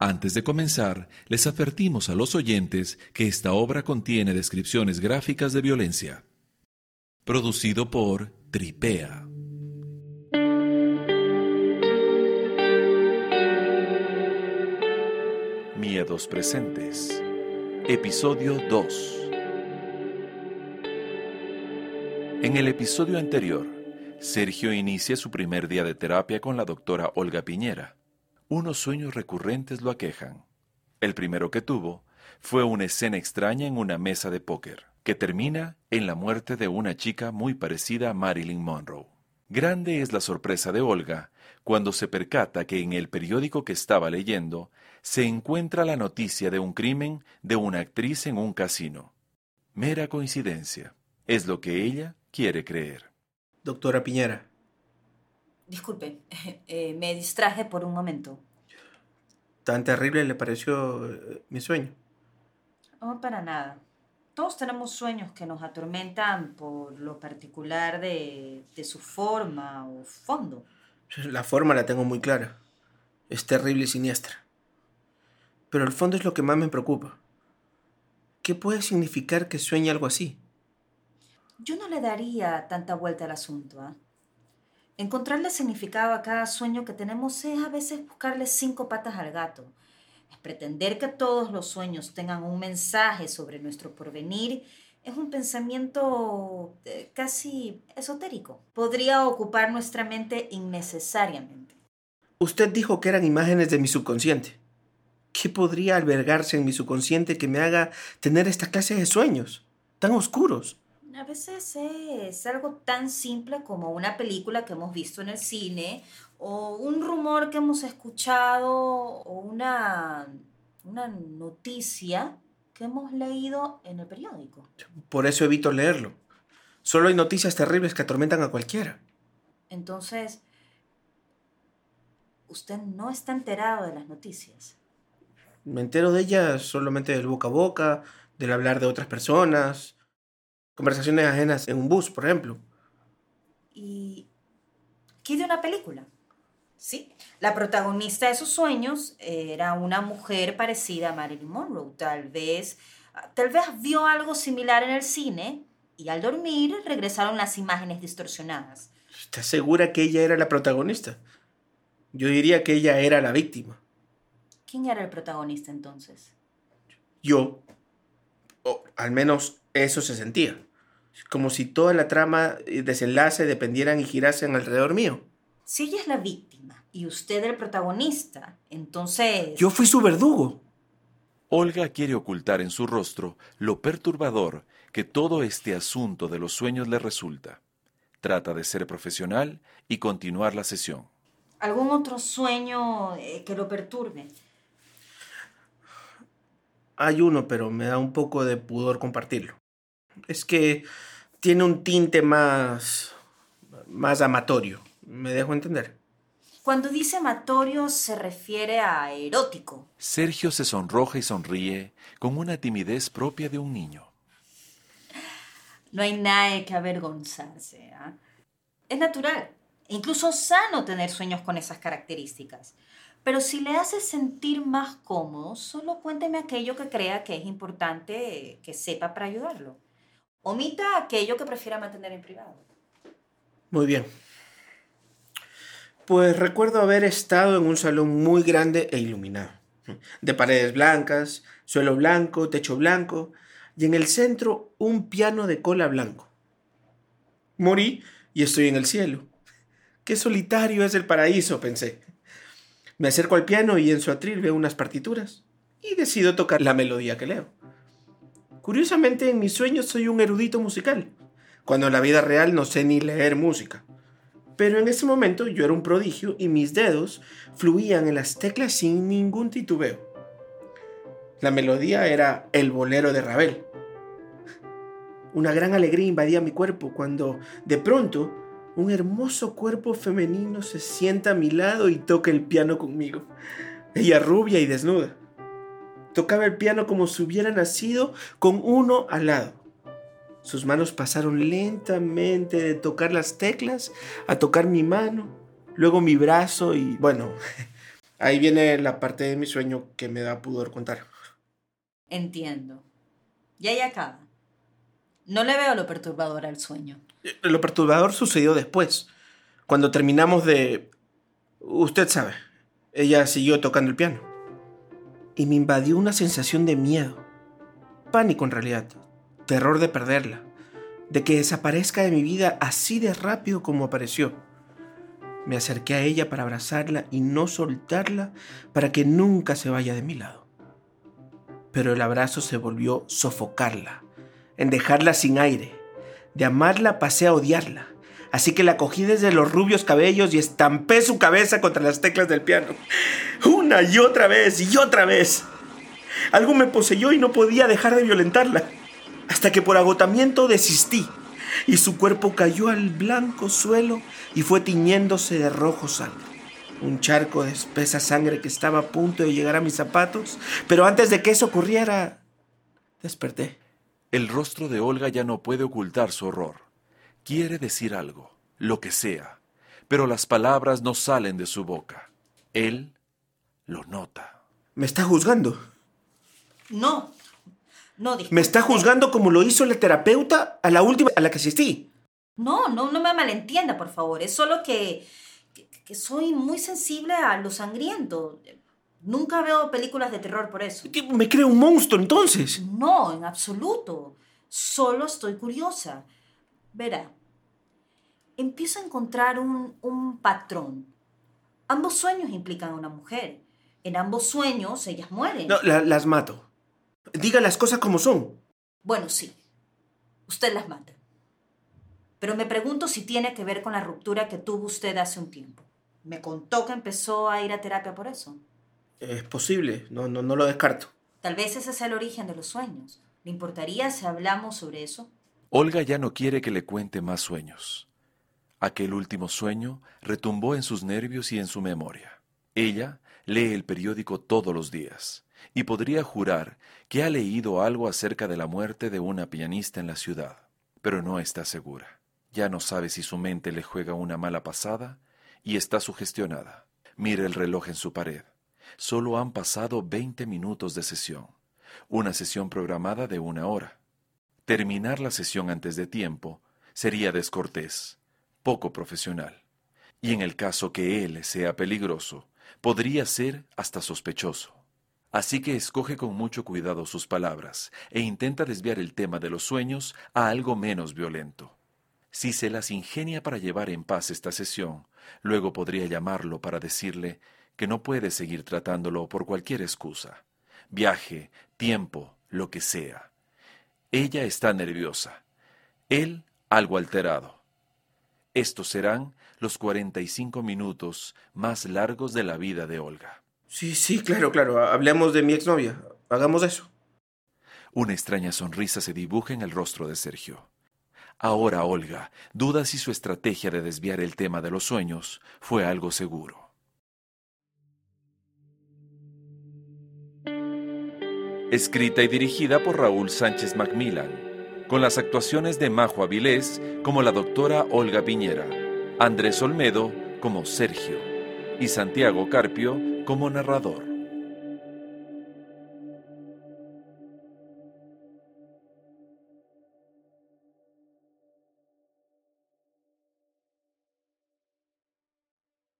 Antes de comenzar, les advertimos a los oyentes que esta obra contiene descripciones gráficas de violencia. Producido por Tripea. Miedos presentes. Episodio 2. En el episodio anterior, Sergio inicia su primer día de terapia con la doctora Olga Piñera unos sueños recurrentes lo aquejan. El primero que tuvo fue una escena extraña en una mesa de póker, que termina en la muerte de una chica muy parecida a Marilyn Monroe. Grande es la sorpresa de Olga cuando se percata que en el periódico que estaba leyendo se encuentra la noticia de un crimen de una actriz en un casino. Mera coincidencia. Es lo que ella quiere creer. Doctora Piñera, Disculpe, eh, me distraje por un momento. ¿Tan terrible le pareció eh, mi sueño? No, para nada. Todos tenemos sueños que nos atormentan por lo particular de, de su forma o fondo. La forma la tengo muy clara. Es terrible y siniestra. Pero el fondo es lo que más me preocupa. ¿Qué puede significar que sueñe algo así? Yo no le daría tanta vuelta al asunto. ¿ah? Encontrarle significado a cada sueño que tenemos es a veces buscarle cinco patas al gato. Es pretender que todos los sueños tengan un mensaje sobre nuestro porvenir es un pensamiento eh, casi esotérico. Podría ocupar nuestra mente innecesariamente. Usted dijo que eran imágenes de mi subconsciente. ¿Qué podría albergarse en mi subconsciente que me haga tener esta clase de sueños tan oscuros? A veces es algo tan simple como una película que hemos visto en el cine o un rumor que hemos escuchado o una, una noticia que hemos leído en el periódico. Por eso evito leerlo. Solo hay noticias terribles que atormentan a cualquiera. Entonces, usted no está enterado de las noticias. Me entero de ellas solamente del boca a boca, del hablar de otras personas, conversaciones ajenas en un bus, por ejemplo. ¿Y qué de una película? Sí, la protagonista de sus sueños era una mujer parecida a Marilyn Monroe. Tal vez, tal vez vio algo similar en el cine y al dormir regresaron las imágenes distorsionadas. ¿Estás segura que ella era la protagonista? Yo diría que ella era la víctima. ¿Quién era el protagonista entonces? Yo. O al menos eso se sentía como si toda la trama y desenlace dependieran y girasen alrededor mío. Si ella es la víctima y usted el protagonista, entonces... Yo fui su verdugo. Olga quiere ocultar en su rostro lo perturbador que todo este asunto de los sueños le resulta. Trata de ser profesional y continuar la sesión. ¿Algún otro sueño eh, que lo perturbe? Hay uno, pero me da un poco de pudor compartirlo. Es que tiene un tinte más, más amatorio. ¿Me dejo entender? Cuando dice amatorio se refiere a erótico. Sergio se sonroja y sonríe con una timidez propia de un niño. No hay nada que avergonzarse. ¿ah? Es natural, e incluso sano tener sueños con esas características. Pero si le hace sentir más cómodo, solo cuénteme aquello que crea que es importante que sepa para ayudarlo. Omita aquello que prefiera mantener en privado. Muy bien. Pues recuerdo haber estado en un salón muy grande e iluminado, de paredes blancas, suelo blanco, techo blanco, y en el centro un piano de cola blanco. Morí y estoy en el cielo. Qué solitario es el paraíso, pensé. Me acerco al piano y en su atril veo unas partituras y decido tocar la melodía que leo. Curiosamente, en mis sueños soy un erudito musical, cuando en la vida real no sé ni leer música. Pero en ese momento yo era un prodigio y mis dedos fluían en las teclas sin ningún titubeo. La melodía era el bolero de Ravel. Una gran alegría invadía mi cuerpo cuando, de pronto, un hermoso cuerpo femenino se sienta a mi lado y toca el piano conmigo. Ella rubia y desnuda. Tocaba el piano como si hubiera nacido con uno al lado. Sus manos pasaron lentamente de tocar las teclas a tocar mi mano, luego mi brazo y, bueno, Ahí viene la parte de mi sueño que me da pudor contar. Entiendo. Y ahí acaba. No le veo lo perturbador al sueño. Eh, Lo perturbador sucedió después, cuando terminamos de... Usted sabe, ella siguió tocando el piano. Y me invadió una sensación de miedo, pánico en realidad, terror de perderla, de que desaparezca de mi vida así de rápido como apareció. Me acerqué a ella para abrazarla y no soltarla para que nunca se vaya de mi lado. Pero el abrazo se volvió sofocarla, en dejarla sin aire. De amarla pasé a odiarla. Así que la cogí desde los rubios cabellos y estampé su cabeza contra las teclas del piano. Y otra vez y otra vez. Algo me poseyó y no podía dejar de violentarla. Hasta que por agotamiento desistí y su cuerpo cayó al blanco suelo y fue tiñéndose de rojo sangre. Un charco de espesa sangre que estaba a punto de llegar a mis zapatos, pero antes de que eso ocurriera, desperté. El rostro de Olga ya no puede ocultar su horror. Quiere decir algo, lo que sea, pero las palabras no salen de su boca. Él lo nota. ¿Me está juzgando? No. No, disculpe. ¿Me está juzgando como lo hizo la terapeuta a la última a la que asistí? No, no, no me malentienda, por favor. Es solo que, que, que soy muy sensible a lo sangriento. Nunca veo películas de terror por eso. ¿Qué, ¿Me creo un monstruo entonces? No, en absoluto. Solo estoy curiosa. Verá, empiezo a encontrar un, un patrón. Ambos sueños implican a una mujer. En ambos sueños ellas mueren. No, la- las mato. Diga las cosas como son. Bueno, sí. Usted las mata. Pero me pregunto si tiene que ver con la ruptura que tuvo usted hace un tiempo. Me contó que empezó a ir a terapia por eso. Es posible, no, no, no lo descarto. Tal vez ese sea el origen de los sueños. ¿Le importaría si hablamos sobre eso? Olga ya no quiere que le cuente más sueños. Aquel último sueño retumbó en sus nervios y en su memoria. Ella lee el periódico todos los días y podría jurar que ha leído algo acerca de la muerte de una pianista en la ciudad, pero no está segura. Ya no sabe si su mente le juega una mala pasada y está sugestionada. Mira el reloj en su pared. Solo han pasado 20 minutos de sesión, una sesión programada de una hora. Terminar la sesión antes de tiempo sería descortés, poco profesional. Y en el caso que él sea peligroso, podría ser hasta sospechoso. Así que escoge con mucho cuidado sus palabras e intenta desviar el tema de los sueños a algo menos violento. Si se las ingenia para llevar en paz esta sesión, luego podría llamarlo para decirle que no puede seguir tratándolo por cualquier excusa. Viaje, tiempo, lo que sea. Ella está nerviosa. Él algo alterado. Estos serán los 45 minutos más largos de la vida de Olga. Sí, sí, claro, claro. Hablemos de mi exnovia. Hagamos eso. Una extraña sonrisa se dibuja en el rostro de Sergio. Ahora Olga duda si su estrategia de desviar el tema de los sueños fue algo seguro. Escrita y dirigida por Raúl Sánchez Macmillan, con las actuaciones de Majo Avilés como la doctora Olga Piñera, Andrés Olmedo como Sergio y Santiago Carpio como narrador.